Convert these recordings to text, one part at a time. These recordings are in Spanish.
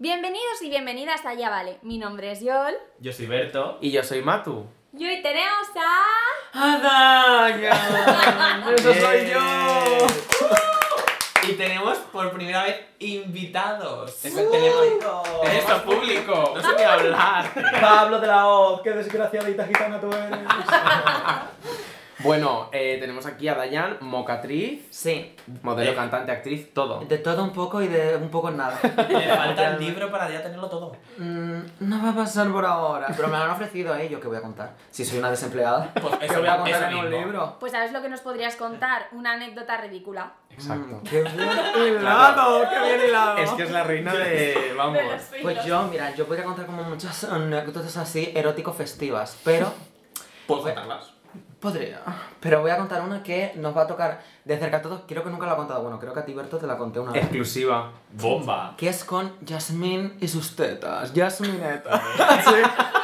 Bienvenidos y bienvenidas a Ya Vale. Mi nombre es Yol. Yo soy Berto. Y yo soy Matu. Y hoy tenemos a... ¡Adaga! ¡Eso soy yo! Y tenemos por primera vez invitados. Que tenemos, tenemos a público. No sé ni hablar. Pablo de la Hoz, qué desgraciadita gitana tú eres. Bueno, eh, tenemos aquí a Dayan, mocatriz, Sí, modelo, Eh. cantante, actriz, todo. de todo un poco y de un poco nada. Le falta el libro para ya tenerlo todo. Mm, no va a pasar por ahora. Pero me lo han ofrecido a ellos, que voy a contar. Si soy una desempleada. Pues ¿Qué eso, voy a contar en un libro? Pues ¿sabes lo que nos podrías contar? Una anécdota ridícula. Exacto. Mm, ¡Qué bien hilado! ¡Qué bien hilado! Es que es la reina de... Vamos. Pues yo, mira, yo podría contar como muchas anécdotas así erótico-festivas, pero... Puedo contarlas. Podría. Pero voy a contar una que nos va a tocar de cerca a todos. Creo que nunca la he contado. Bueno, creo que a ti, Berto, te la conté una vez. Exclusiva. Bomba. Que es con Yasmín y sus tetas. Yasmineta.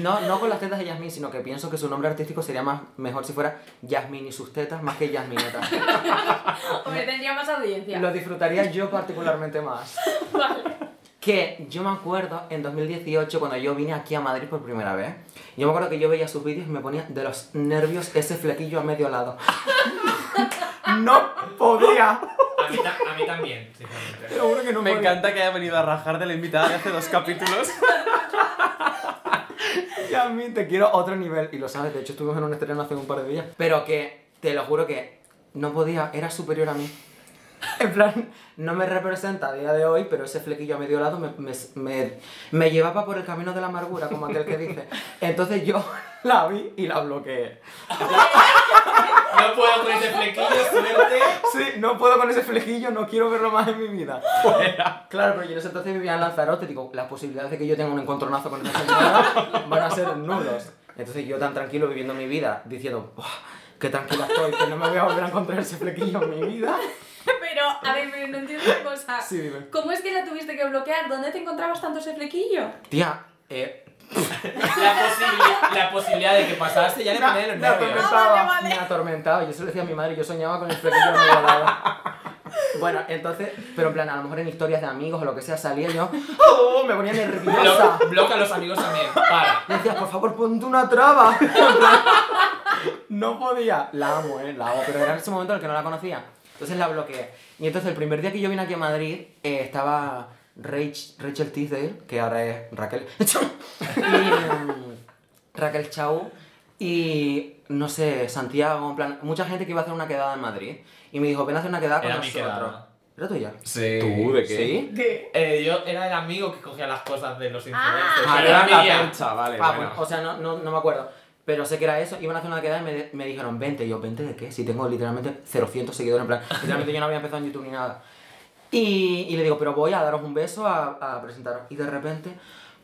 No, no con las tetas de Yasmín, sino que pienso que su nombre artístico sería más mejor si fuera Yasmín y sus tetas más que Yasmineta. Hombre, tendría más audiencia. Lo disfrutaría yo particularmente más. Vale. Que yo me acuerdo en 2018 cuando yo vine aquí a Madrid por primera vez. Yo me acuerdo que yo veía sus vídeos y me ponía de los nervios ese flequillo a medio lado. No podía. A mí, a mí también, sinceramente. Te lo juro que no Me podía. encanta que haya venido a rajar de la invitada de hace dos capítulos. Yasmin, te quiero a otro nivel. Y lo sabes, de hecho estuvimos en un estreno hace un par de días. Pero que, te lo juro que no podía, era superior a mí. En plan, no me representa a día de hoy, pero ese flequillo a medio lado me, me, me, me llevaba por el camino de la amargura, como aquel que dice. Entonces yo la vi y la bloqueé. No puedo con ese flequillo, suerte. Sí, no puedo con ese flequillo, no quiero verlo más en mi vida. Claro, pero yo en ese entonces vivía en Lanzarote, digo, las posibilidades de que yo tenga un encontronazo con esa señora van a ser nulos. Entonces yo tan tranquilo viviendo mi vida, diciendo, "Buah, qué tranquila estoy, que no me voy a volver a encontrar ese flequillo en mi vida. Pero, a ver, pero no entiendo una cosa. Sí, dime. ¿Cómo es que la tuviste que bloquear? ¿Dónde te encontrabas tanto ese flequillo? Tía, eh, La, posibili- la posibilidad de que pasase ya le ponía los me nervios. atormentaba, Ah, vale, vale. me atormentaba. Yo se lo decía a mi madre, yo soñaba con el flequillo en medio lado. Bueno, entonces, pero en plan, a lo mejor en historias de amigos o lo que sea, salía yo, ¡oh! me ponía nerviosa. Blo- bloca a los amigos también. Para. Y decía, por favor, ponte una traba. En plan, no podía. La amo, eh, la amo, pero era en ese momento en el que no la conocía. Entonces la bloqueé. Y entonces el primer día que yo vine aquí a Madrid, eh, estaba Rach- Rachel Tisdale, que ahora es Raquel. y mm, Raquel Chau. Y no sé, Santiago, en plan, mucha gente que iba a hacer una quedada en Madrid. Y me dijo, ven a hacer una quedada con Era mi nosotros. quedada. ¿Era tuya? Sí. ¿Tú de qué? ¿Sí? Eh, yo era el amigo que cogía las cosas de los influencers. Ah, era la percha, vale. Ah, bueno. bueno, o sea, no, no, no me acuerdo. Pero sé que era eso, iban a hacer una quedada y me, me dijeron 20. Y yo, ¿20 de qué? Si tengo literalmente 0 seguidores, en plan, literalmente yo no había empezado en YouTube ni nada. Y, y le digo, pero voy a daros un beso a, a presentaros. Y de repente,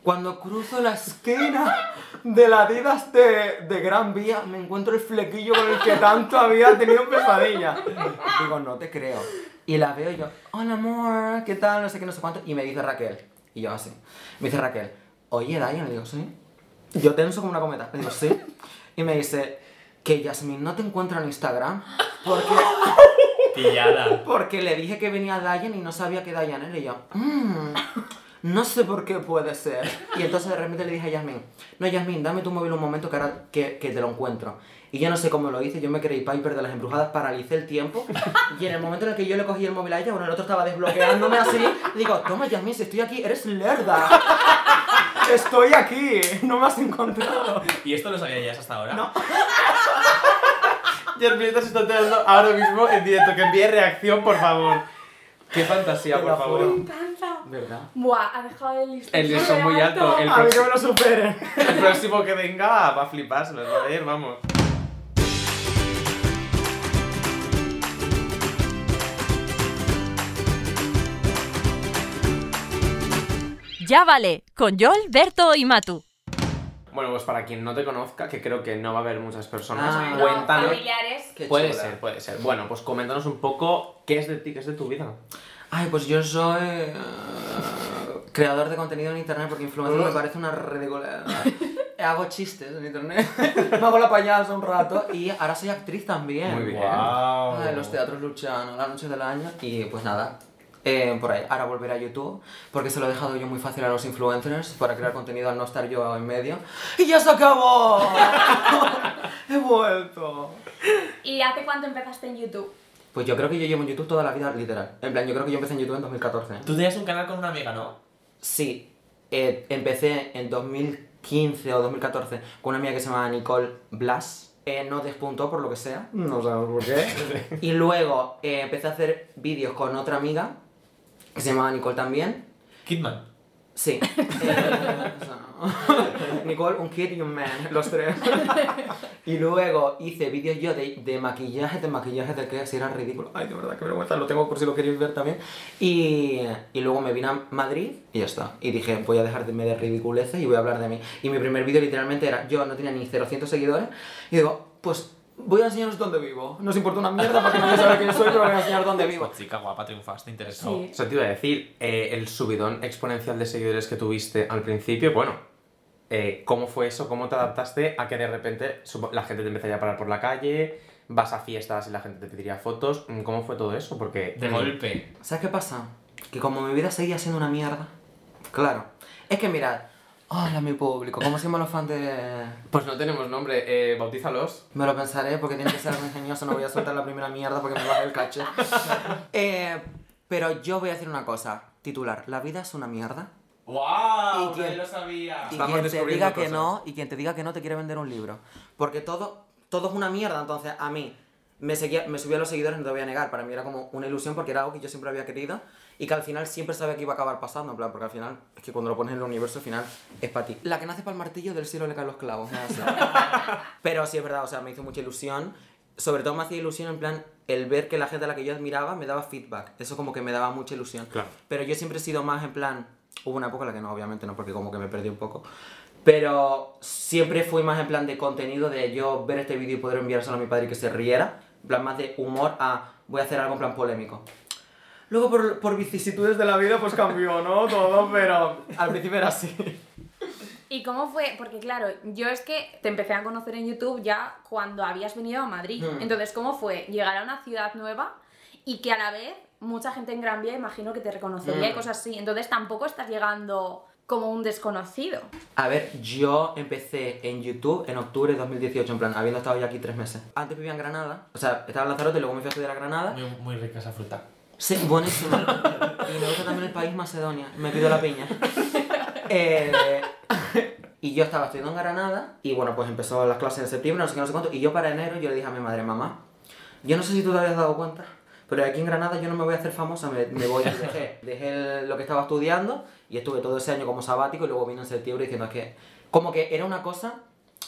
cuando cruzo la esquina de la Adidas de, de Gran Vía, me encuentro el flequillo con el que tanto había tenido pesadilla. Digo, no te creo. Y la veo y yo, hola amor, ¿qué tal? No sé qué, no sé cuánto. Y me dice Raquel. Y yo así. Me dice Raquel, oye, Dayan, le digo, sí. Yo tenso como una cometa. Le digo, sí. Y me dice, que Yasmin no te encuentra en Instagram porque, Pillada. porque le dije que venía Dayan y no sabía que Dayan era. Y yo, "Mm, no sé por qué puede ser. Y entonces de repente le dije a Yasmin, no, Yasmin, dame tu móvil un momento que ahora que, que te lo encuentro. Y yo no sé cómo lo hice, yo me creí Piper de las embrujadas, paralicé el tiempo. Y en el momento en el que yo le cogí el móvil a ella, bueno, el otro estaba desbloqueándome así, digo, toma Yasmin, si estoy aquí, eres lerda. Estoy aquí, no me has encontrado. ¿Y esto lo sabías hasta ahora? No. Yermita se está enterando ahora mismo en directo. Que envíe reacción, por favor. Qué fantasía, por lo favor. Me encanta. ¿Verdad? Buah, ha dejado el listón. El listón muy alto. El, A mí que próximo, me lo superen. el próximo que venga va a flipar, se los va a ir, vamos. Ya vale, con Yol, Berto y Matu. Bueno, pues para quien no te conozca, que creo que no va a haber muchas personas, Ah. No, cuéntanos. familiares. Qué Puede chula. ser, puede ser. Bueno, pues coméntanos un poco qué es de ti, qué es de tu vida. Ay, pues yo soy eh, creador de contenido en internet porque influencer me parece una ridícula. Hago chistes en internet, me hago la payasa un rato y ahora soy actriz también. Muy bien. Wow. Ah, en los teatros Luchano, las noches del año y pues nada. Eh, por ahí. Ahora volveré a YouTube, porque se lo he dejado yo muy fácil a los influencers para crear contenido al no estar yo en medio. ¡Y ya se acabó! ¡He vuelto! ¿Y hace cuánto empezaste en YouTube? Pues yo creo que yo llevo en YouTube toda la vida, literal. En plan, yo creo que yo empecé en YouTube en 2014. ¿eh? Tú tenías un canal con una amiga, ¿no? Sí, eh, empecé en 2015 o 2014 con una amiga que se llama Nicole Blas. Eh, no despuntó por lo que sea, no sabemos por qué. y luego eh, empecé a hacer vídeos con otra amiga que se llamaba Nicole también. Kidman. Sí. Eh, Nicole, un kid y un man, los tres. y luego hice vídeos yo de, de maquillaje, de maquillaje de que si era ridículo. Ay, de verdad, qué vergüenza, lo tengo por si lo queréis ver también. Y, y luego me vine a Madrid y ya está. Y dije, voy a dejarme de ridiculeces y voy a hablar de mí. Y mi primer vídeo literalmente era, yo no tenía ni 000 seguidores. Y digo, pues voy a enseñaros dónde vivo. No os importa una mierda porque nadie sabe quién soy, pero voy a enseñar dónde vivo. Pues chica guapa, triunfaste, interesado. Sí. O sea, te iba a decir, eh, el subidón exponencial de seguidores que tuviste al principio, bueno, eh, ¿cómo fue eso? ¿Cómo te adaptaste a que de repente la gente te empezaría a parar por la calle, vas a fiestas y la gente te pediría fotos? Mm, ¿Cómo fue todo eso? Porque... De mm, golpe. ¿Sabes qué pasa? Que como mi vida seguía siendo una mierda. Claro. Es que mirad. Hola, mi público. ¿Cómo se llaman los fans de.? Pues no tenemos nombre, eh, bautízalos. Me lo pensaré porque tiene que ser algo ingenioso. No voy a soltar la primera mierda porque me baja el caché. Eh, pero yo voy a decir una cosa. Titular. La vida es una mierda. ¡Wow! ¿Y lo sabía. Y Estamos quien te diga que no, y quien te diga que no, te quiere vender un libro. Porque todo, todo es una mierda. Entonces, a mí me, seguía, me subía los seguidores, no te voy a negar. Para mí era como una ilusión porque era algo que yo siempre había querido y que al final siempre sabía que iba a acabar pasando. En plan, porque al final, es que cuando lo pones en el universo, al final es para ti. La que nace para el martillo, del cielo le caen los clavos. es así. Pero sí es verdad, o sea, me hizo mucha ilusión. Sobre todo me hacía ilusión en plan el ver que la gente a la que yo admiraba me daba feedback. Eso como que me daba mucha ilusión. Claro. Pero yo siempre he sido más en plan. Hubo una época en la que no, obviamente no, porque como que me perdí un poco. Pero siempre fui más en plan de contenido, de yo ver este vídeo y poder enviárselo a mi padre y que se riera. En plan más de humor a voy a hacer algo en plan polémico. Luego por, por vicisitudes de la vida pues cambió, ¿no? Todo, pero al principio era así. ¿Y cómo fue? Porque claro, yo es que te empecé a conocer en YouTube ya cuando habías venido a Madrid. Hmm. Entonces, ¿cómo fue llegar a una ciudad nueva y que a la vez mucha gente en Gran Vía imagino que te reconocería y Hmm. cosas así? Entonces tampoco estás llegando como un desconocido. A ver, yo empecé en YouTube en octubre de 2018, en plan, habiendo estado ya aquí tres meses. Antes vivía en Granada, o sea, estaba en Lanzarote y luego me fui a estudiar a Granada. Muy, muy rica esa fruta. Sí, buenísimo. y me gusta también el país Macedonia. Me pido la piña. Eh, y yo estaba estudiando en Granada y bueno, pues empezó las clases en septiembre, no sé qué, no sé cuánto. Y yo para enero yo le dije a mi madre, mamá, yo no sé si tú te habías dado cuenta, pero aquí en Granada yo no me voy a hacer famosa, me, me voy. Dejé, dejé lo que estaba estudiando y estuve todo ese año como sabático y luego vine en septiembre diciendo es que como que era una cosa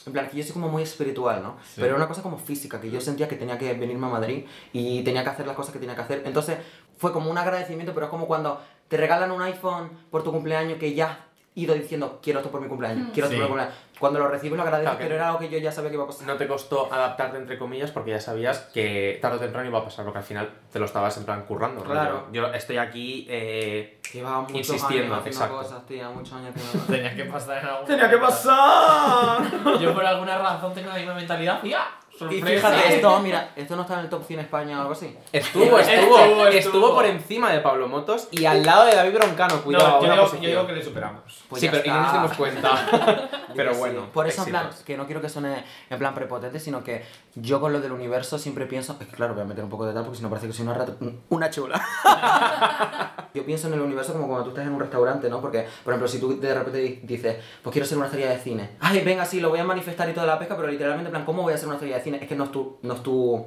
en plan, que yo soy como muy espiritual, ¿no? Pero era una cosa como física, que yo sentía que tenía que venirme a Madrid y tenía que hacer las cosas que tenía que hacer. Entonces, fue como un agradecimiento, pero es como cuando te regalan un iPhone por tu cumpleaños que ya ido diciendo, quiero esto por mi cumpleaños, quiero esto Sí. por mi cumpleaños. Cuando lo recibes lo agradeces, Claro pero era algo que yo ya sabía que iba a pasar. No te costó adaptarte entre comillas porque ya sabías que tarde o temprano iba a pasar, porque al final te lo estabas en plan currando. Claro. Yo estoy aquí eh, Llevaba muchos Insistiendo, años exacto. cosas, tía, muchos años haciendo Tenía que pasar en algún ¡Tenía que pasar! Yo por alguna razón tengo la misma mentalidad. ¡Ya! Y fíjate, esto, mira, esto no está en el top 100 España o algo así. Estuvo, estuvo, Estuvo, estuvo, estuvo. por encima de Pablo Motos y al lado de David Broncano, cuidado. No, yo digo, yo digo que le superamos. Pues sí, ya pero y no nos dimos cuenta. pero bueno. Por eso, en plan, éxitos. que no quiero que suene en plan prepotente, sino que yo con lo del universo siempre pienso. Es que claro, voy a meter un poco de tal porque si no parece que soy una rata. Una chula. yo pienso en el universo como cuando tú estás en un restaurante, ¿no? Porque, por ejemplo, si tú de repente di- dices, pues quiero ser una estrella de cine. Ay, venga, sí, lo voy a manifestar y toda la pesca, pero literalmente, en plan, ¿cómo voy a ser una estrella de cine? Es que no es tu. No es tu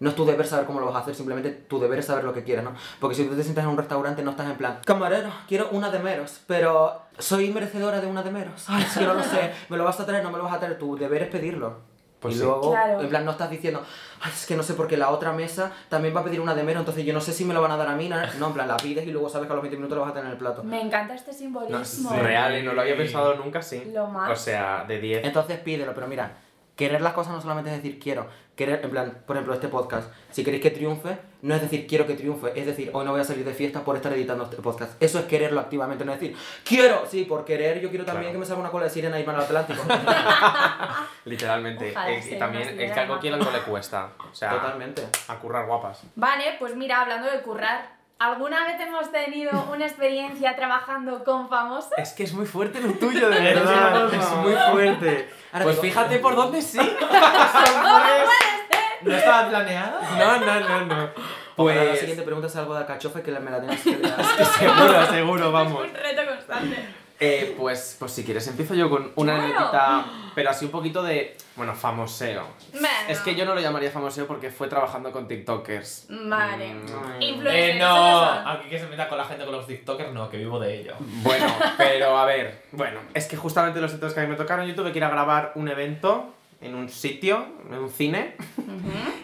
no es tu deber saber cómo lo vas a hacer, simplemente tu deber es saber lo que quieres, ¿no? Porque si tú te sientas en un restaurante no estás en plan, camarero, quiero una de meros, pero soy merecedora de una de meros. Ay, es que no lo sé, me lo vas a traer, no me lo vas a traer, tu deber es pedirlo. Pues y sí. luego, Claro. en plan, no estás diciendo, ay, es que no sé porque la otra mesa también va a pedir una de mero, entonces yo no sé si me lo van a dar a mí. No, no, en plan, la pides y luego sabes que a los 20 minutos lo vas a tener en el plato. Me encanta este No, simbolismo. es real, y no lo había pensado nunca, sí. Lo más. O sea, de 10. Entonces pídelo, pero mira, querer las cosas no solamente es decir quiero, querer, en plan, por ejemplo, este podcast, si queréis que triunfe, no es decir quiero que triunfe, es decir, hoy no voy a salir de fiesta por estar editando este podcast. Eso es quererlo activamente, no es decir quiero, sí, por querer, yo quiero también Claro. que me salga una cola de sirena y para el Atlántico. Literalmente. Ojalá Eh, y también el que algo quiere algo le cuesta. O sea, Totalmente. a currar guapas. Vale, pues mira, hablando de currar, ¿Alguna vez hemos tenido una experiencia trabajando con famosos? Es que es muy fuerte lo tuyo, de Es verdad. Es muy fuerte. Ahora Pues fíjate por dónde sí. ¿No estaba planeado? No, no, no, no. Pues... la Pues. siguiente pregunta es algo de alcachofa que la- me la tienes que dar. Seguro, seguro, vamos. Un reto constante. Eh, pues, pues si quieres empiezo yo con una Claro. anécdota, pero así un poquito de, bueno, famoseo. Bueno. Es que yo no lo llamaría famoseo porque fue trabajando con TikTokers. Vale. Mm, Influencers. Eh, ¿eso no, aquí que se meta con la gente con los TikTokers, no, que vivo de ello. Bueno, pero a ver, bueno, es que justamente los hitos que a mí me tocaron, yo tuve que ir a grabar un evento en un sitio, en un cine,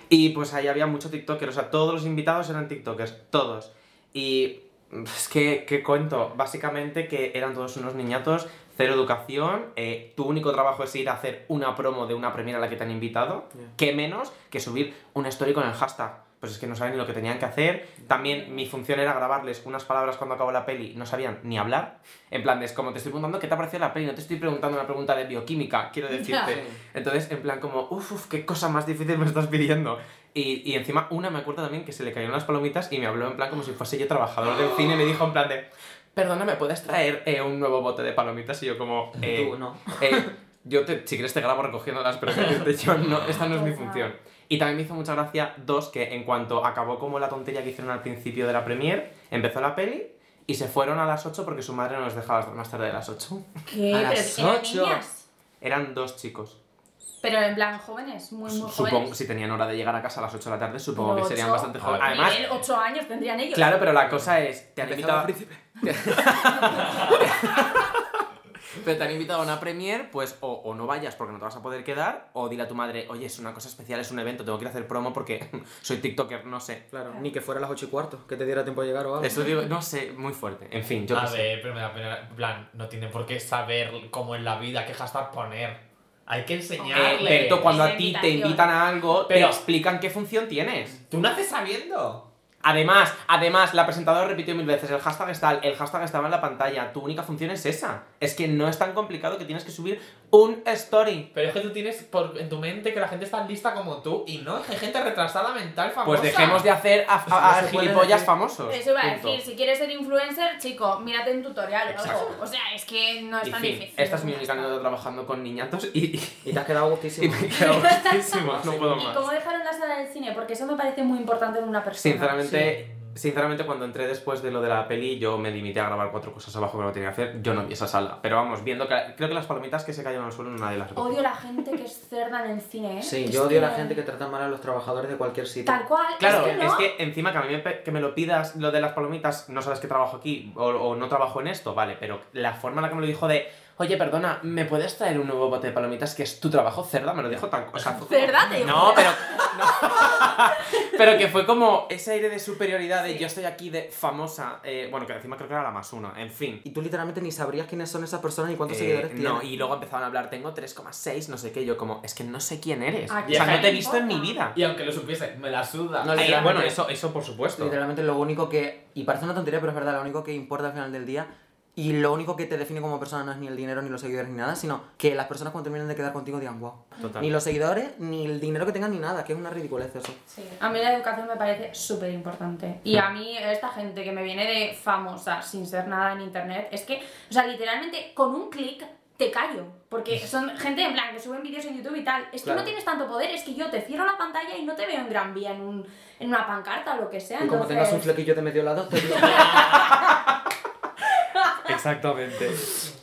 y pues ahí había mucho TikToker, o sea, todos los invitados eran TikTokers, todos. Y es que, ¿qué cuento? Básicamente que eran todos unos niñatos, cero educación, eh, tu único trabajo es ir a hacer una promo de una premiera a la que te han invitado, Yeah. que menos que subir una story con el hashtag. Pues es que no saben ni lo que tenían que hacer. También mi función era grabarles unas palabras cuando acabó la peli, no sabían ni hablar. En plan, es como te estoy preguntando qué te ha parecido la peli, no te estoy preguntando una pregunta de bioquímica, quiero decirte. Entonces, en plan, como, uff, uf, qué cosa más difícil me estás pidiendo. Y, y encima, una me acuerdo también que se le cayeron las palomitas y me habló en plan como si fuese yo trabajador del cine y me dijo en plan de, perdona, ¿me puedes traer eh, un nuevo bote de palomitas? Y yo como, eh, Tú, no. eh, yo te, si quieres te grabo recogiéndolas, pero yo no, esta no es mi función. Y también me hizo mucha gracia, dos, que en cuanto acabó como la tontería que hicieron al principio de la premier, empezó la peli y se fueron a las 8 porque su madre no les dejaba más tarde de las 8. ¿Qué? A Pero las eran ocho. niñas. Eran dos chicos. Pero en plan jóvenes, muy, muy Supongo, jóvenes. si tenían hora de llegar a casa a las 8 de la tarde, supongo Pero que serían bastante jóvenes. Además, Miguel, 8 años tendrían ellos. claro, pero la cosa es, te han invitado... al príncipe. Pero te han invitado a una premier, pues o, o no vayas porque no te vas a poder quedar, o dile a tu madre, oye, es una cosa especial, es un evento, tengo que ir a hacer promo porque soy TikToker, no sé. Claro, ni que fuera a las 8 y cuarto, que te diera tiempo de llegar o algo. Eso digo, no sé, muy fuerte. En fin, yo a qué sé. ver, pero me da pena. En plan, no tiene por qué saber cómo en la vida, qué hashtag poner. Hay que Eh, enseñarle. Berto, cuando a ti te invitan a algo, te Pero- explican qué función tienes. Tú naces sabiendo. Además, además, la presentadora repitió mil veces, el hashtag está, el hashtag estaba en la pantalla, tu única función es esa. Es que no es tan complicado que tienes que subir un story. Pero es que tú tienes por, en tu mente que la gente está lista como tú y no, hay gente retrasada mental famosa. Pues dejemos de hacer a, gilipollas decir. famosos. Eso iba a Punto. decir, si quieres ser influencer, chico, mírate un tutorial o. O sea, es que no es Y tan fin, difícil. esta es mi única anécdota trabajando con niñatos y, y, Y te has quedado y gustísimo. me quedo gustísimo, no puedo ¿Y más. cómo dejaron la sala del cine? Porque eso me parece muy importante en una persona. Sinceramente, sinceramente, cuando entré después de lo de la peli, yo me limité a grabar cuatro cosas abajo que no tenía que hacer. Yo no vi esa sala. Pero vamos, viendo que. Creo que las palomitas que se cayeron al suelo nadie las. Odio la gente que es cerda en el cine, ¿eh? Sí, Es yo odio a la gente que trata mal a los trabajadores de cualquier sitio. Tal cual. Claro, es que, no. es que encima que a mí me, que me lo pidas lo de las palomitas, no sabes que trabajo aquí o, o no trabajo en esto, vale, pero la forma en la que me lo dijo de, oye, perdona, ¿me puedes traer un nuevo bote de palomitas que es tu trabajo, cerda? Me lo dijo tan... O sea, ¿Cerda? Te digo, No, pero... no. pero que fue como ese aire de superioridad de yo estoy aquí de famosa, eh, bueno, que encima creo que era la más uno, en fin. Y tú literalmente ni sabrías quiénes son esas personas ni cuántos Eh, seguidores tienen. no, y luego empezaron a hablar, tengo 3,6, no sé qué, yo como, es que no sé quién eres. ¿A O sea, no te he visto en mi vida. Y aunque lo supiese, me la suda. No, Eh, bueno, eso, eso por supuesto. Literalmente lo único que, y parece una tontería, pero es verdad, lo único que importa al final del día y lo único que te define como persona no es ni el dinero, ni los seguidores, ni nada, sino que las personas cuando terminen de quedar contigo digan, wow. Total. Ni los seguidores, ni el dinero que tengan, ni nada, que es una ridiculez eso. Sí. A mí la educación me parece súper importante. Y a mí esta gente que me viene de famosa sin ser nada en internet, es que, o sea, literalmente con un clic te callo. Porque son gente en plan que suben vídeos en YouTube y tal. Es que Claro. no tienes tanto poder, es que yo te cierro la pantalla y no te veo en Gran Vía, en, un, en una pancarta o lo que sea. Y como entonces... tengas un flequillo de medio lado, te digo, Exactamente.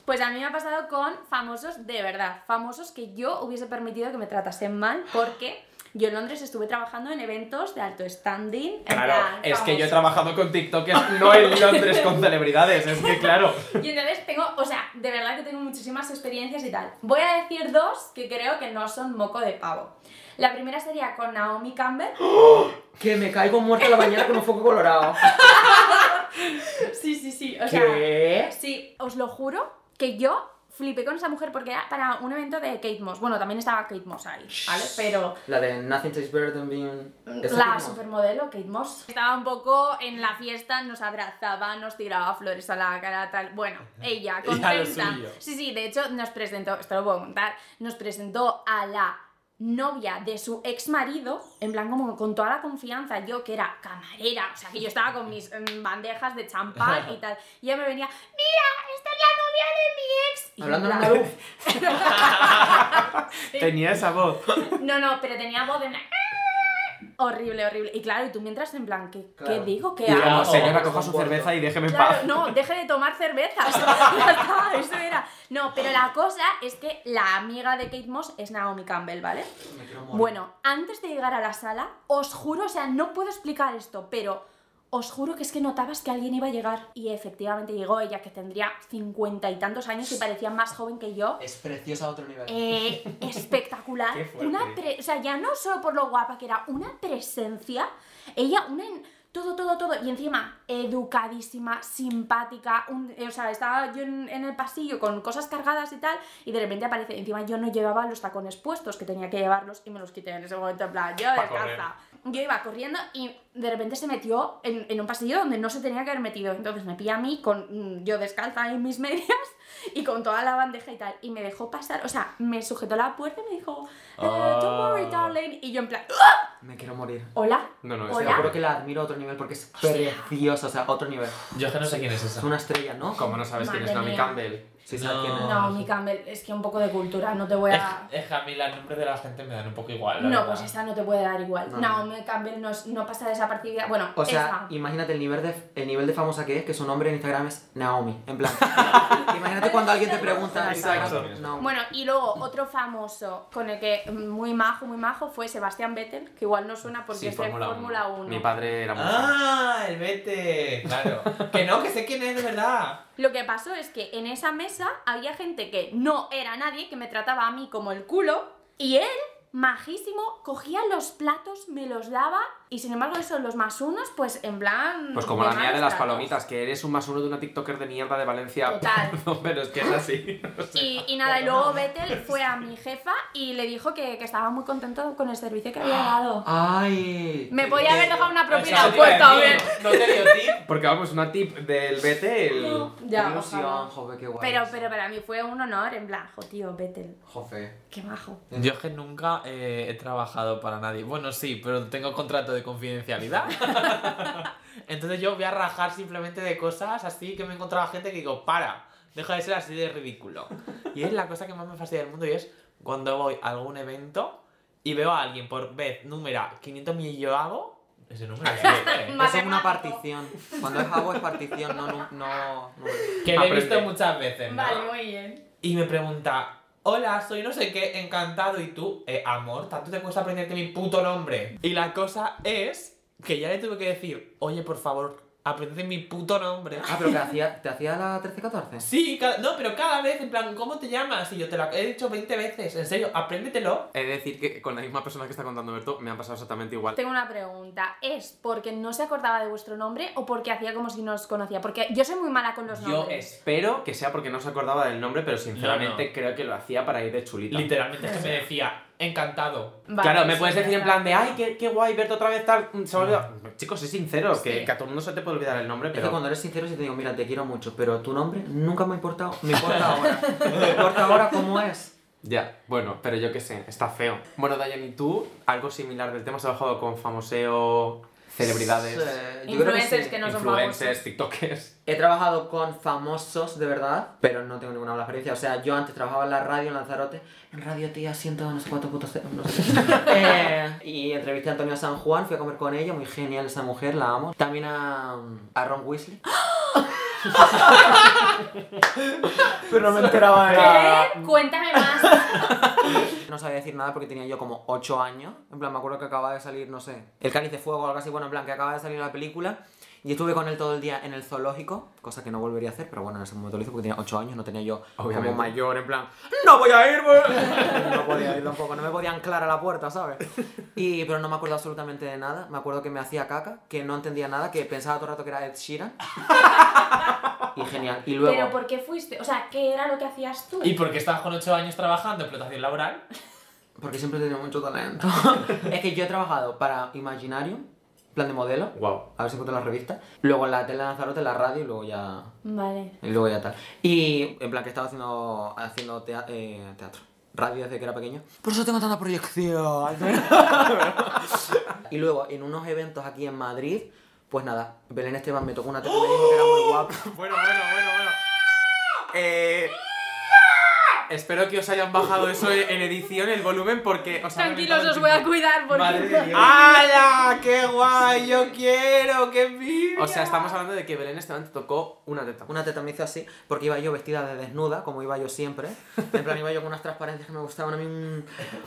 Pues a mí me ha pasado con famosos de verdad, famosos que yo hubiese permitido que me tratasen mal porque yo en Londres estuve trabajando en eventos de alto standing. Claro, plan, es que yo he trabajado con TikTokers, no en Londres con celebridades, es que claro. Y entonces tengo, o sea, de verdad que tengo muchísimas experiencias y tal. Voy a decir dos que creo que no son moco de pavo. La primera sería con Naomi Campbell. que me caigo muerto en la bañera con un foco colorado. Sí, sí, sí. O sea, ¿Qué? sí, os lo juro que yo flipé con esa mujer porque era para un evento de Kate Moss. Bueno, también estaba Kate Moss ahí, ¿vale? Pero La de Nothing Tastes Better Than Being... ¿Esa La supermodelo Kate Moss. Estaba un poco en la fiesta, nos abrazaba, nos tiraba flores a la cara, tal. Bueno, ella, con Ella lo 30. suyo. Sí, sí, de hecho nos presentó, esto lo puedo contar, nos presentó a la novia de su ex marido, en plan como con toda la confianza, yo que era camarera, o sea que yo estaba con mis mm, bandejas de champán y tal, y ella me venía, mira, esta es la novia de mi ex. Y Hablando andaluz. Tenía esa voz. No, no, pero tenía voz de... Horrible, horrible. Y claro, y tú mientras en plan, ¿qué, ¿qué Claro. digo? ¿Qué hago? hago? señora, coja su cerveza y déjeme en Claro, paz. no, deje de tomar cervezas. eso era. No, pero la cosa es que la amiga de Kate Moss es Naomi Campbell, ¿vale? Me. Bueno, antes de llegar a la sala, os juro, o sea, no puedo explicar esto, pero os juro que es que notabas que alguien iba a llegar. Y efectivamente llegó ella, que tendría cincuenta y tantos años y parecía más joven que yo. Es preciosa a otro nivel. Eh, espectacular. Qué una o sea, ya no solo por lo guapa que era, una presencia. Ella, una. todo, todo, todo. Y encima, educadísima, simpática. un- o sea, estaba yo en, en el pasillo con cosas cargadas y tal. Y de repente aparece. Encima, yo no llevaba los tacones puestos que tenía que llevarlos y me los quité en ese momento. En plan, yo Pa' descalza. Yo iba corriendo y de repente se metió en, en un pasillo donde no se tenía que haber metido. Entonces me pilla a mí con mm, yo descalza en mis medias y con toda la bandeja y tal. Y me dejó pasar, o sea, me sujetó la puerta y me dijo, eh, don't worry, Ah. darling. Y yo en plan, "Ah, Me quiero morir. hola. No, no, es Hola. juro que la admiro a otro nivel porque es preciosa, o sea, otro nivel. Yo es que no sé quién es esa. Es una estrella, ¿no? ¿Cómo no sabes quién es Naomi. Campbell? Sí, No. quién es. No, mi Campbell, es que un poco de cultura, no te voy Es, a... es que a mí los nombres de la gente me dan un poco igual. No, verdad. pues esta no te puede dar igual. No, No, no. mi Campbell no, es- no pasa desapercibida. Bueno, O sea, esa. imagínate el nivel, de, el nivel de famosa que es, que su nombre en Instagram es Naomi. En plan, imagínate cuando alguien te pregunta. Exacto. No. Bueno, y luego otro famoso con el que muy majo, muy majo fue Sebastián Vettel, que igual no suena porque Sí, es de Fórmula Fórmula 1. 1. Mi padre era muy. Ah, el vete. Claro. que no, que sé quién es de verdad. Lo que pasó es que en esa mesa había gente que no era nadie, que me trataba a mí como el culo, y él, majísimo, cogía los platos, me los daba, y sin embargo esos los más unos, pues en plan... Pues como la mía de las tratos. palomitas, que eres un más uno de una TikToker de mierda de Valencia. Total. Pero es que es así. Y, y nada, y luego Vettel fue a mi jefa y le dijo que, que estaba muy contento con el servicio que había dado. Ay. Me podía haber dejado una propina Eso te iba a puesta, decir, bien. No te dio tip. Porque vamos, una tip del Vete, el... Ya, Qué ilusión, ojalá. joder, qué guay. Pero, pero para mí fue un honor, en plan, jo, tío, Vettel, Jofe. qué majo. Yo es que nunca eh, he trabajado para nadie. Bueno, sí, pero tengo contrato de confidencialidad. Entonces yo voy a rajar simplemente de cosas así que me he encontrado a gente que digo, para, deja de ser así de ridículo. Y es la cosa que más me fastidia del mundo y es cuando voy a algún evento y veo a alguien por vez número 500 mil yo hago, ese número es Eso es una partición. Cuando es agua es partición, no, no, no. no. Que lo he visto muchas veces, ¿no? Vale, muy bien. Y me pregunta, hola, soy no sé qué, encantado. Y tú, eh, amor, ¿tanto te cuesta aprenderte mi puto nombre? Y la cosa es que ya le tuve que decir, oye, por favor, aprendete mi puto nombre. Ah, pero que hacía, te hacía la 13-14. Sí, cada- no, pero cada vez, en plan, ¿cómo te llamas? Y yo te lo he dicho 20 veces, en serio, apréndetelo. He de decir que con la misma persona que está contando Berto me ha pasado exactamente igual. Tengo una pregunta. ¿Es porque no se acordaba de vuestro nombre o porque hacía como si no os conocía? Porque yo soy muy mala con los Yo nombres. espero que sea porque no se acordaba del nombre, pero sinceramente Yo no. creo que lo hacía para ir de chulita. Literalmente es que me decía, encantado. Vale, claro, me sí, puedes decir en plan de, ay, qué, qué guay verte otra vez tal. mm, Se me ha olvidado. Chicos, es sincero, que, Sí. que a todo el mundo se te puede olvidar el nombre, Es que pero. cuando eres sincero, si te digo, mira, te quiero mucho, pero tu nombre nunca me ha importado. Me importa ahora. Me importa ahora cómo es. Ya, bueno, pero yo qué sé, está feo. Bueno, Dayan, ¿y tú? Algo similar del tema, ¿has trabajado con famoseo, celebridades, Sí, yo creo que Influencers sí. que no son influencers, famosos. tiktokers? He trabajado con famosos de verdad, pero no tengo ninguna mala experiencia. O sea, yo antes trabajaba en la radio en Lanzarote. En Radio Tía siento no sé cuántos putos... No sé. Eh, y entrevisté a Antonio San Juan, fui a comer con ella, muy genial esa mujer, la amo. También a, a Ron Weasley. pero no me enteraba de nada. ¿Qué? Cuéntame más. No sabía decir nada porque tenía yo como 8 años. En plan, me acuerdo que acababa de salir, no sé, El Cáliz de Fuego o algo así. Bueno, en plan, que acaba de salir la película. Y estuve con él todo el día en el zoológico, cosa que no volvería a hacer, pero bueno, en ese momento lo hice porque tenía 8 años, no tenía yo Obviamente. como mayor, en plan, ¡No voy a ir! güey". no podía ir tampoco, no me podía anclar a la puerta, ¿sabes? Y, pero no me acuerdo absolutamente de nada. Me acuerdo que me hacía caca, que no entendía nada, que pensaba todo el rato que era Ed Sheeran. y genial. Y luego... Pero ¿por qué fuiste? O sea, ¿qué era lo que hacías tú? ¿Y por qué estabas con 8 años trabajando en explotación laboral? Porque siempre he tenido mucho talento. es que yo he trabajado para Imaginarium, plan de modelo. Wow. A ver si encuentro la revista. Luego en la tele de Lanzarote, en la radio y luego ya. Vale. Y luego ya tal. Y en plan que estaba haciendo, haciendo tea- eh, teatro. radio desde que era pequeño. Por eso tengo tanta proyección. y luego, en unos eventos aquí en Madrid, pues nada, Belén Esteban me tocó una teta y me dijo que era muy guapa. Bueno, bueno, bueno, bueno. Eh, espero que os hayan bajado eso en edición, el volumen, porque os Tranquilos, os voy a cuidar porque... Madre de Dios. ¡Hala! ¡Qué guay! ¡Yo quiero! ¡Qué envidia! O sea, estamos hablando de que Belén Esteban te tocó una teta. Una teta me hizo así, porque iba yo vestida de desnuda, como iba yo siempre. En plan, iba yo con unas transparencias que me gustaban a mí, un,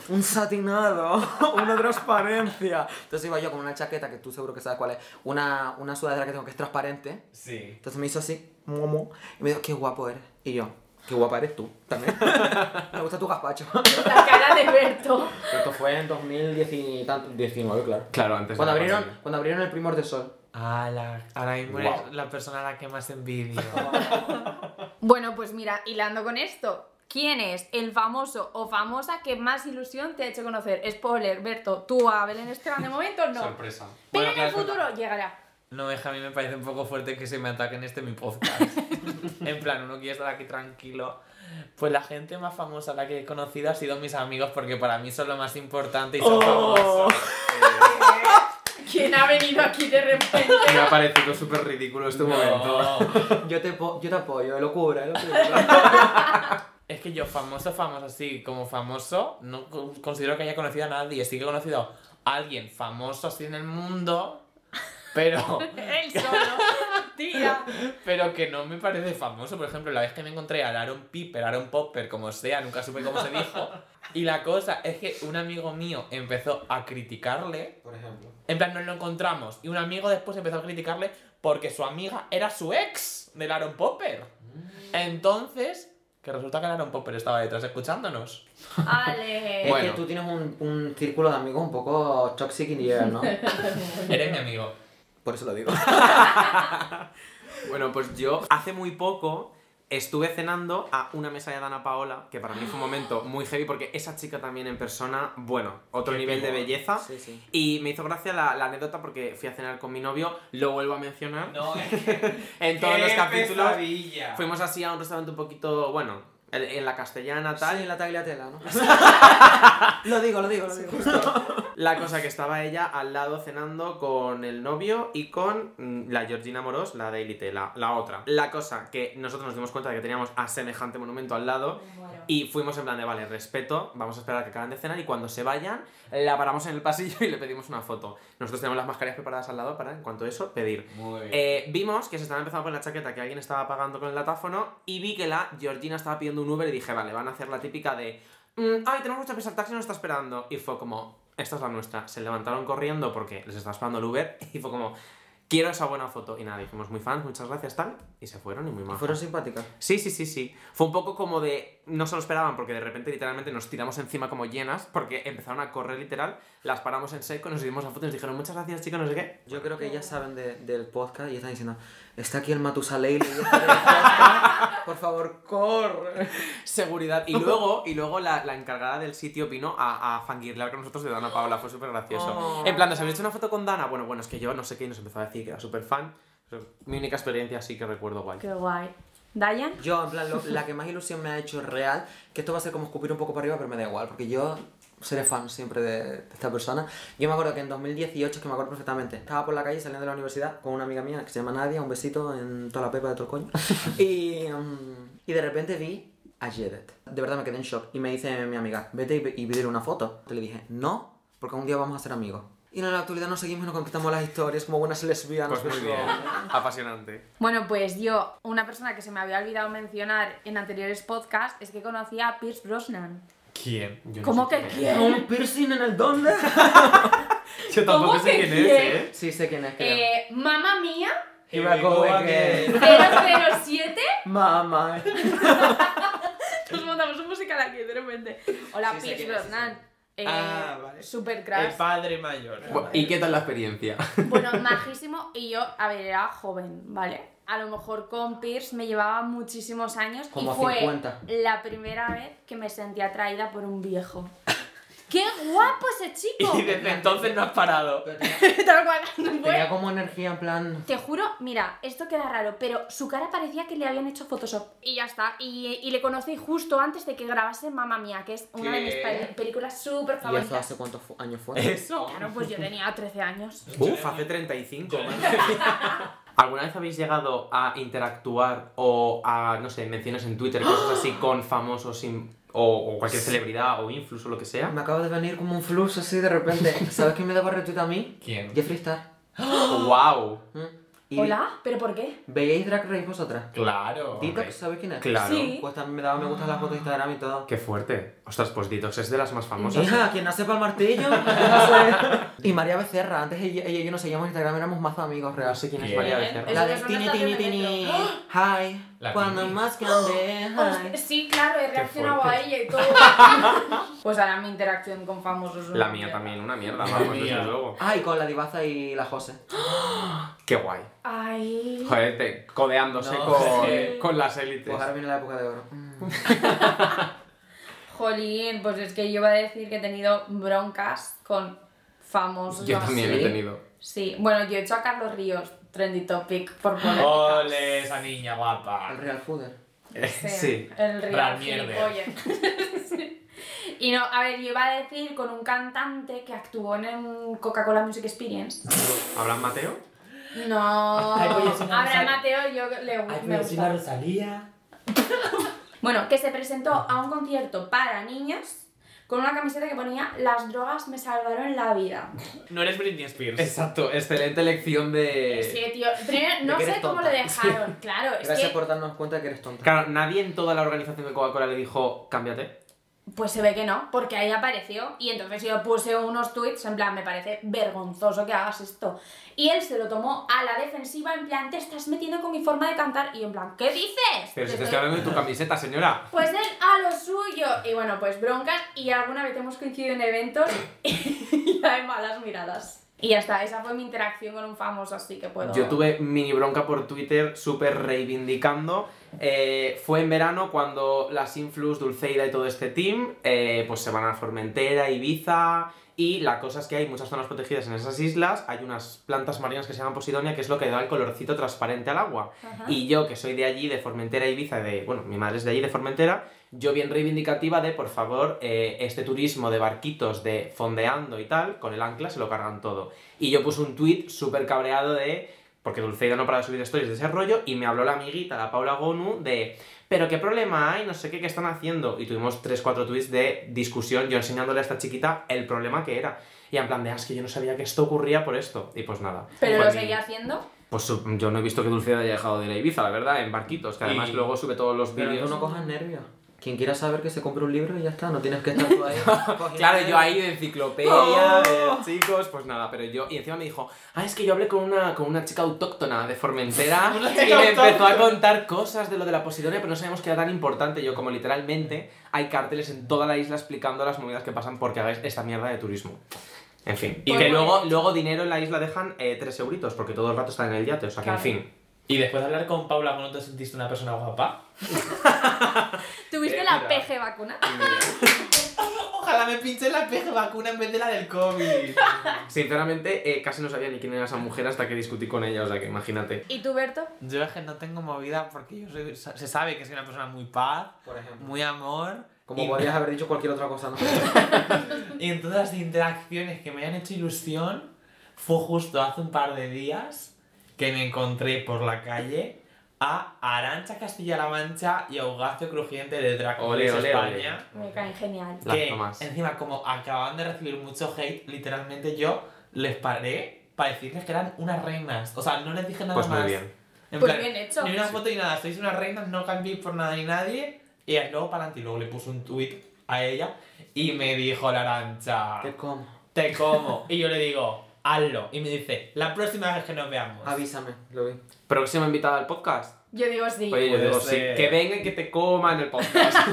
un satinado, una transparencia. Entonces iba yo con una chaqueta, que tú seguro que sabes cuál es, una, una sudadera que tengo que es transparente. Sí. Entonces me hizo así, momo, y me dijo, qué guapo eres. Y yo, qué guapa eres tú también. me gusta tu gazpacho. La cara de Berto. Esto fue en 2019, claro. Claro, antes Cuando de la abrieron, cuando abrieron el primor de sol. ¡Hala! Ahora mismo Guau. eres la persona a la que más envidio. Bueno, pues mira, hilando con esto, ¿quién es el famoso o famosa que más ilusión te ha hecho conocer? Spoiler, Berto, tú a Belén Esteban de momento no. Sorpresa. Pero Bueno, en el futuro llegará. No, es que a mí me parece un poco fuerte que se me ataquen este mi podcast. en plan, uno quiere estar aquí tranquilo. Pues la gente más famosa, la que he conocido, ha sido mis amigos, porque para mí son lo más importante y son famosos. ¿Quién ha venido aquí de repente? Me ha parecido súper ridículo este momento. Yo te, po- yo te apoyo, locura, locura. Es que yo, famoso, famoso, así como famoso, no co- considero que haya conocido a nadie. Sí que he conocido a alguien famoso así en el mundo, pero, Él solo. Tía. pero que no me parece famoso. Por ejemplo, la vez que me encontré al Aaron Piper, Aaron Popper, como sea, nunca supe cómo se dijo. Y la cosa es que un amigo mío empezó a criticarle. Por ejemplo. En plan, nos lo encontramos. Y un amigo después empezó a criticarle porque su amiga era su ex del Aaron Popper. Entonces, que resulta que el Aaron Popper estaba detrás escuchándonos. Ale. Es Bueno. que tú tienes un, un círculo de amigos un poco toxic in the air, ¿no? Eres mi amigo. Por eso lo digo. Bueno, pues yo hace muy poco estuve cenando a una mesa de Dana Paola, que para mí fue un momento muy heavy porque esa chica también en persona, bueno, otro Qué nivel de belleza. Sí, sí. Y me hizo gracia la, la anécdota porque fui a cenar con mi novio, lo vuelvo a mencionar. No, es que. en todos los capítulos Pesadilla. fuimos así a un restaurante un poquito, bueno, en, en la castellana, tal. Sí, la tagliatella, ¿no? lo digo, lo digo, lo digo. La cosa que estaba ella al lado cenando con el novio y con mm, la Georgina Moros, la de Elite, la, la otra. La cosa que nosotros nos dimos cuenta de que teníamos a semejante monumento al lado y fuimos en plan de, vale, respeto, vamos a esperar a que acaben de cenar y cuando se vayan, la paramos en el pasillo y le pedimos una foto. Nosotros tenemos las mascarillas preparadas al lado para, en cuanto a eso, pedir. Muy bien. Eh, vimos que se estaba empezando poner la chaqueta que alguien estaba pagando con el datáfono y vi que la Georgina estaba pidiendo un Uber y dije, vale, van a hacer la típica de, "Mm, ay, tenemos mucha prisa, el taxi nos está esperando. Y fue como, esta es la nuestra. Se levantaron corriendo porque les estaba esperando el Uber y fue como, quiero esa buena foto. Y nada, dijimos, muy fans, muchas gracias, tal. Y se fueron y muy mal. Fueron simpáticas. Sí, sí, sí, sí. Fue un poco como de. No se lo esperaban porque de repente literalmente nos tiramos encima como llenas porque empezaron a correr literal, las paramos en seco, nos dimos la foto y nos dijeron muchas gracias, chicos, no sé qué. Yo creo que ellas saben de- del podcast y están diciendo, está aquí el podcast, por favor, corre. Seguridad. Y luego, y luego la, la encargada del sitio vino a, a fangirlear con nosotros de Dana Paola. Fue súper gracioso. Oh. En plan, ¿nos habéis hecho una foto con Dana? Bueno, bueno, es que yo no sé qué y nos empezó a decir que era súper fan. Mi única experiencia sí que recuerdo guay. Qué guay. ¿Dayan? Yo, en plan, lo- la que más ilusión me ha hecho real, que esto va a ser como escupir un poco para arriba, pero me da igual, porque yo seré fan siempre de, de esta persona. Yo me acuerdo que en 2018, que me acuerdo perfectamente, estaba por la calle saliendo de la universidad con una amiga mía que se llama Nadia, un besito en toda la pepa de todo el coño. y, mm, y de repente vi a Jedet. De verdad me quedé en shock. Y me dice mi amiga, vete y, y una foto. Te le dije, no, porque un día vamos a ser amigos. Y en la actualidad nos seguimos y nos contamos las historias como buenas lesbianas. Pues muy bien. Apasionante. Bueno, pues yo, una persona que se me había olvidado mencionar en anteriores podcasts es que conocía a Pierce Brosnan. ¿Quién? Yo no ¿Cómo sé que quién quién? ¿Un piercing en el dónde? Yo tampoco ¿Cómo sé que quién es, quién? ¿eh? Sí, sé quién es, creo. Eh, Mamma Mía Here I go again. 007. Mamá. Nos montamos un musical aquí de repente. Hola, Sí, Pierce quién es, sí, Brosnan. Eh, Ah, vale. Super El crash. padre mayor. ¿Y qué tal la experiencia? Bueno, majísimo. Y yo, a ver, era joven, ¿vale? A lo mejor con Pierce me llevaba muchísimos años Como y fue 50. la primera vez que me sentí atraída por un viejo. ¡Qué guapo ese chico! Y desde entonces no has parado. Tenía, Tal cual. Fue- tenía como energía en plan. Te juro, mira, esto queda raro, pero su cara parecía que le habían hecho Photoshop. Y ya está. Y, y le conocí justo antes de que grabase Mamma Mía, que es una de mis ¿Qué? pe- películas súper ¿Y eso favoritas. hace cuántos fu- años fue? Eso. Claro, pues yo tenía 13 años. Uf, hace 35. ¿Alguna vez habéis llegado a interactuar o a, no sé, menciones en Twitter, cosas así con famosos in- o, o cualquier celebridad o influx o lo que sea? Me acaba de venir como un flux así de repente. ¿Sabes quién me daba retweet a mí? ¿Quién? Jeffree Star. ¡Wow! ¿Mm? Y ¿Hola? ¿Pero por qué? ¿Veíais Drag Race vosotras? Claro. Detox, ¿sabes quién es? Claro. Sí. Pues también me daba me gusta en las fotos de Instagram y todo. ¡Qué fuerte! Ostras, pues Detox es de las más famosas. Hija, quien no sepa el martillo, no. Y María Becerra, antes ella, ella y yo nos seguíamos en Instagram, éramos más amigos No real. sé quién es. María Becerra. La de tini tini tini. Hi. La Cuando más grande. Hostia, Hi. Sí, claro, he reaccionado a ella y todo. pues ahora mi interacción con famosos. La mía mierda. también, una mierda, vamos, mía. desde luego. Ah, y con la divaza y la Jose. ¡Qué guay! Ay. Joder, te- codeándose No, con, sí. con las élites. Pues ahora viene la época de oro. Mm. Jolín, pues es que yo iba a decir que he tenido broncas con famosos. Yo así. también he tenido. Sí, bueno, yo he hecho a Carlos Ríos trendy topic por polémica. Ole, esa niña guapa. El Real Fooder. Sí. El real. Sí. Y no, a ver, yo iba a decir con un cantante que actuó en un Coca-Cola Music Experience. ¿Hablan Mateo? No. Pues Rosalía. Mateo, yo le Ay, me si la gusta. Rosalía. Bueno, que se presentó a un concierto para niños con una camiseta que ponía Las drogas me salvaron la vida. No eres Britney Spears. Exacto, excelente lección de... Es que, tío, primero, no sé cómo lo dejaron. Claro, es Gracias que por darnos cuenta que eres tonta. Claro, nadie en toda la organización de Coca-Cola le dijo, cámbiate. Pues se ve que no, porque ahí apareció y entonces yo puse unos tweets en plan, me parece vergonzoso que hagas esto. Y él se lo tomó a la defensiva en plan, te estás metiendo con mi forma de cantar y en plan, ¿qué dices? Pero si Te estoy hablando de tu camiseta, señora. Pues él a lo suyo. Y bueno, pues broncas y alguna vez hemos coincidido en eventos y hay malas miradas. Y ya está, esa fue mi interacción con un famoso, así que puedo... Yo tuve mini bronca por Twitter súper reivindicando. Eh, fue en verano cuando las Influx, Dulceida y todo este team eh, pues se van a Formentera, Ibiza y la cosa es que hay muchas zonas protegidas en esas islas, hay unas plantas marinas que se llaman Posidonia que es lo que da el colorcito transparente al agua. Ajá. Y yo que soy de allí, de Formentera, Ibiza, de, bueno, mi madre es de allí, de Formentera, yo bien reivindicativa de, por favor, eh, este turismo de barquitos de fondeando y tal, con el ancla se lo cargan todo. Y yo puse un tweet súper cabreado de, porque Dulceida no para de subir stories de ese rollo, y me habló la amiguita, la Paula Gonu, de, pero qué problema hay, no sé qué, qué están haciendo. Y tuvimos 3-4 tweets de discusión, yo enseñándole a esta chiquita el problema que era. Y en plan de, "Ah, es que yo no sabía que esto ocurría por esto. Y pues nada. Pero Fue lo seguía haciendo. Pues yo no he visto que Dulceida haya dejado de ir a Ibiza, la verdad, en barquitos, que además Y- luego sube todos los Pero vídeos. tú no cojas nervios. Quien quiera saber que se compre un libro y ya está, no tienes que estar tú ahí. Claro, yo ahí de enciclopedia, de chicos, pues nada, pero yo, y encima me dijo, ah, es que yo hablé con una, con una chica autóctona de Formentera y me empezó a contar cosas de lo de la Posidonia, pero no sabíamos que era tan importante. Yo, como literalmente, hay carteles en toda la isla explicando las movidas que pasan porque hagáis esta mierda de turismo. En fin, y Pues que luego, luego dinero en la isla dejan eh, 3 euritos, porque todo el rato están en el yate, o sea que, en fin. Y después de hablar con Paula, ¿no te sentiste una persona guapa? ¿Tuviste Eh, la. PG vacuna? Ojalá me pinche la peje vacuna en vez de la del COVID. Sinceramente, eh, casi no sabía ni quién era esa mujer hasta que discutí con ella, o sea que imagínate. ¿Y tú, Berto? Yo es que no tengo movida porque yo soy, se sabe que soy una persona muy paz, Por ejemplo. muy amor. Como y, podrías haber dicho cualquier otra cosa, ¿no? y en todas las interacciones que me han hecho ilusión, fue justo hace un par de días que me encontré por la calle a Arancha Castilla-La Mancha y a Eugacio Crujiente de Drag Ole, Race ole, España. Me caen genial. Que encima como acababan de recibir mucho hate, literalmente yo les paré para decirles que eran unas reinas. O sea, no les dije nada Pues más. muy bien. En Pues plan, bien hecho. Ni una foto ni nada, sois unas reinas, no cambiéis por nada ni nadie. Y luego para adelante, y luego le puse un tweet a ella y me dijo la arancha, ¿Qué como? te como. y yo le digo, hazlo. Y me dice, la próxima vez que nos veamos. Avísame, lo vi. Próxima invitada al podcast. Yo digo sí. Oye, yo Puede digo sí. ser. Que venga y que te coma en el podcast.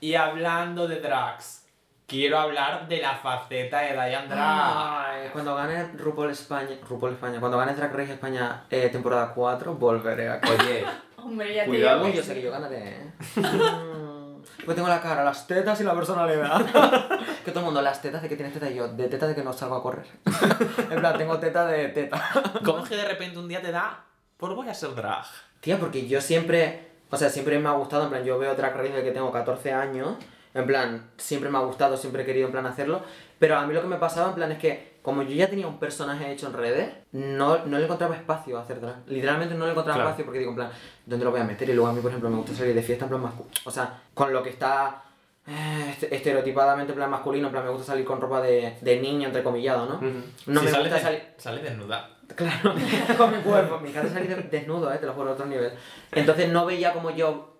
Y hablando de drags, quiero hablar de la faceta de Diane Drag. Ay, cuando gane RuPaul España, RuPaul España, cuando gane Drag Race España eh, temporada 4, volveré a Oye, Hombre, ya te Cuidado. digo yo sé que yo ganaré, ¿eh? Mm, Pues tengo la cara, las tetas y la personalidad. que todo el mundo, las tetas de que tienes teta y yo, de teta de que no salgo a correr. en plan, tengo teta de teta. ¿Cómo es que de repente un día te da por voy a ser drag? Tía, porque yo siempre, o sea, siempre me ha gustado, en plan, yo veo Drag Race desde que tengo 14 años, en plan, siempre me ha gustado, siempre he querido, en plan, hacerlo, pero a mí lo que me pasaba, en plan, es que como yo ya tenía un personaje hecho en redes, no, no le encontraba espacio a hacer drag. Literalmente no le encontraba Claro. espacio porque digo, en plan, ¿dónde lo voy a meter? Y luego a mí, por ejemplo, me gusta salir de fiesta en plan masculino. O sea, con lo que está eh, este- estereotipadamente en plan masculino, en plan, me gusta salir con ropa de, de niño, entrecomillado, ¿no? No Si me sale, gusta salir... sale desnuda. Claro, con mi cuerpo. Me encanta salir de- desnudo, eh, te lo juro, a otro nivel. Entonces no veía como yo.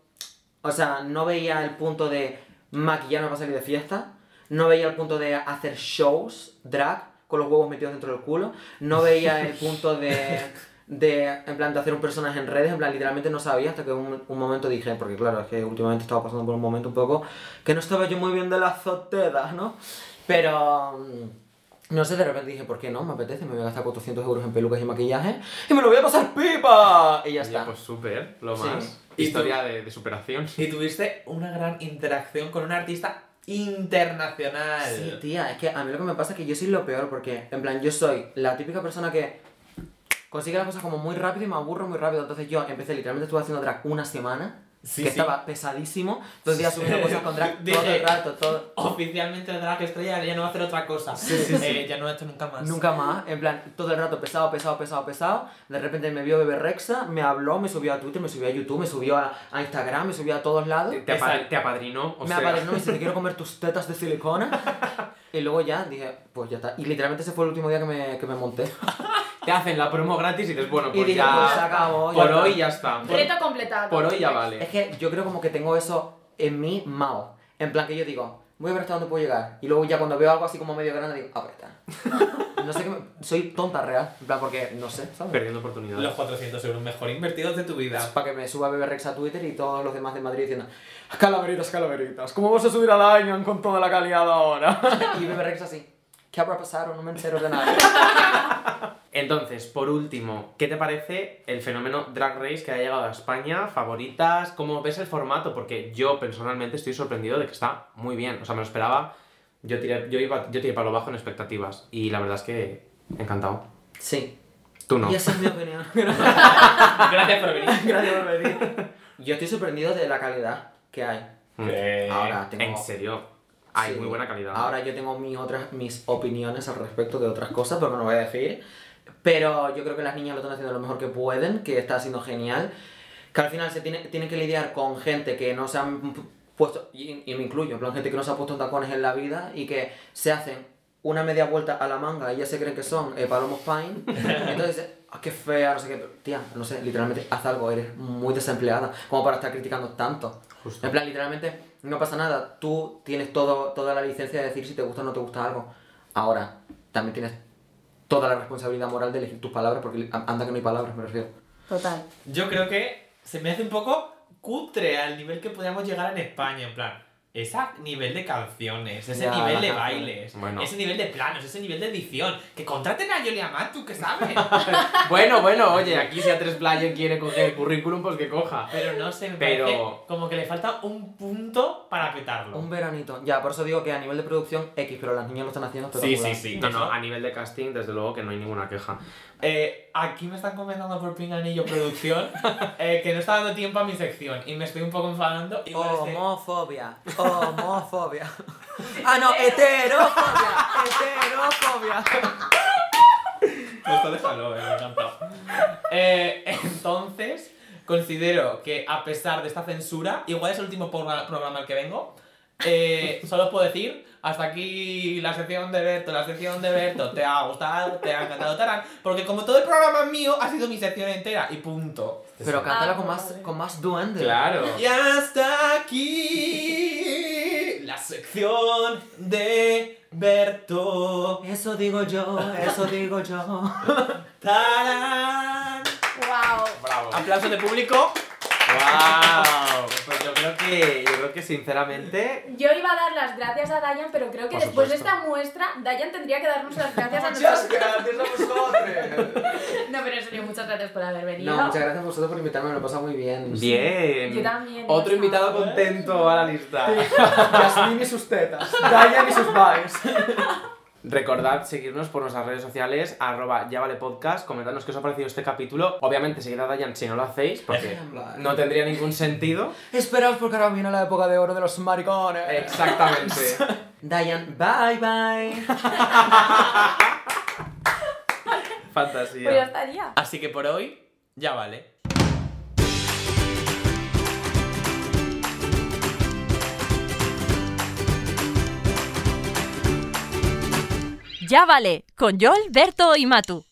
O sea, no veía el punto de maquillarme para salir de fiesta. No veía el punto de hacer shows, drag, con los huevos metidos dentro del culo. No veía el punto de. De, en plan, de hacer un personaje en redes, en plan, literalmente no sabía hasta que un, un momento dije, porque claro, es que últimamente estaba pasando por un momento un poco que no estaba yo muy bien de las zotedas, ¿no? Pero, mm, no sé, de repente dije, ¿por qué no? Me apetece, me voy a gastar 400 euros en pelucas y maquillaje y me lo voy a pasar pipa. Y ya Oye, está. pues súper, lo más. ¿Y Historia de, de superación. Y tuviste una gran interacción con un artista internacional. Sí, tía, es que a mí lo que me pasa es que yo soy lo peor porque, en plan, yo soy la típica persona que consigue las cosas como muy rápido y me aburro muy rápido. Entonces yo empecé, literalmente estuve haciendo drag una semana, Sí, que sí. estaba pesadísimo, dos días subiendo cosas con drag todo Dije, el rato, todo... Oficialmente el drag estrella ya no va a hacer otra cosa. Eh, ya no ha hecho nunca más. Nunca más, en plan, todo el rato pesado, pesado, pesado, pesado. De repente me vio Bebe Rexa, me habló, me subió a Twitter, me subió a YouTube, me subió a, a Instagram, me subió a todos lados. Te, te apadrinó, o me sea... apadrinó, me dice, te quiero comer tus tetas de silicona. y luego ya dije, pues ya está. Y literalmente ese fue el último día que me, que me monté. Te hacen la promo gratis y dices, bueno, Y pues dije, ya... pues se acabó, ya por está. hoy ya está. Por, Reto completado. por hoy ya vale. Es que yo creo como que tengo eso en mí mal. En plan que yo digo, voy a ver hasta dónde puedo llegar. Y luego ya cuando veo algo así como medio grande digo, ah, pues está. no sé qué me... Soy tonta real. En plan porque, no sé, ¿sabes? Perdiendo oportunidades. Los 400 euros mejor invertidos de tu vida. Para que me suba Bebe Rex a Twitter y todos los demás de Madrid diciendo Calaveritas, calaveritas, ¿cómo vas a subir al año con toda la calidad ahora? y Bebe Rex así, ¿qué habrá pasado? No me entero de nada. Entonces, por último, ¿qué te parece el fenómeno Drag Race que ha llegado a España? ¿Favoritas? ¿Cómo ves el formato? Porque yo personalmente estoy sorprendido de que está muy bien. O sea, me lo esperaba. Yo tiré, yo iba, yo tiré para lo bajo en expectativas. Y la verdad es que encantado. Sí. Tú no. Y esa es mi opinión. Gracias por venir. Gracias por venir. Yo estoy sorprendido de la calidad que hay. Eh, Ahora tengo... En serio, hay Sí. muy buena calidad. Ahora yo tengo mis, otras, mis opiniones al respecto de otras cosas, pero no voy a decir. Pero yo creo que las niñas lo están haciendo lo mejor que pueden, que está siendo genial. Que al final se tiene, tienen que lidiar con gente que no se han pu- puesto, y, y me incluyo, en plan gente que no se ha puesto tacones en la vida y que se hacen una media vuelta a la manga y ya se creen que son eh, palomos pine. Entonces, ah, qué fea, no sé qué. pero, Tía, no sé, literalmente haz algo, eres muy desempleada como para estar criticando tanto. Justo. En plan, literalmente, no pasa nada. Tú tienes todo, toda la licencia de decir si te gusta o no te gusta algo. Ahora, también tienes toda la responsabilidad moral de elegir tus palabras, porque anda que no hay palabras, me refiero. Total. Yo creo que se me hace un poco cutre al nivel que podríamos llegar en España, en plan. Ese nivel de canciones, ese Ya, nivel de bailes, Bueno. ese nivel de planos, ese nivel de edición. Que contraten a Yoli Amat, tú que sabes. bueno, bueno, oye, aquí si a tres Player quiere coger el currículum, pues que coja. Pero no sé, me Pero- parece como que le falta un punto para petarlo. Un veranito. Ya, por eso digo que a nivel de producción X, pero las niñas lo están haciendo Sí, espectacular. sí, sí. No, no, a nivel de casting, desde luego que no hay ninguna queja. Eh, aquí me están comentando por Pinganillo Producción eh, que no está dando tiempo a mi sección y me estoy un poco enfadando. Que- Homofobia, ah, no, heterofobia, heterofobia. Esto déjalo, me ha encantado. Eh, entonces, considero que a pesar de esta censura, igual es el último programa, al que vengo, eh, solo os puedo decir, hasta aquí la sección de Berto, la sección de Berto, te ha gustado, te ha encantado, tarán, porque como todo el programa mío, ha sido mi sección entera y punto. Pero cántala con más, con más duende. Claro. Y hasta aquí la sección de Berto. Eso digo yo, eso digo yo. ¡Tarán! Wow. Bravo. Aplauso de público. ¡Wow! Pues yo creo que, yo creo que sinceramente. Yo iba a dar las gracias a Dayan, pero creo que Por después de esta muestra, Dayan tendría que darnos las gracias a Muchas nosotros. gracias a vosotros. No, pero en serio, muchas gracias por haber venido. No, muchas gracias a vosotros por invitarme, me lo he pasado muy bien. Bien. Yo también, Otro invitado contento a la lista. Yasmin y sus tetas, Dayan y sus vibes. Recordad seguirnos por nuestras redes sociales, arroba ya vale podcast, comentadnos qué os ha parecido este capítulo. Obviamente seguid a Dayan si no lo hacéis, porque no tendría ningún sentido. Esperaos porque ahora viene la época de oro de los maricones. Exactamente. Dayan, bye bye. Fantasía. Pues ya estaría. Así que por hoy, ya vale. Ya vale, con Joel, Berto y Matu.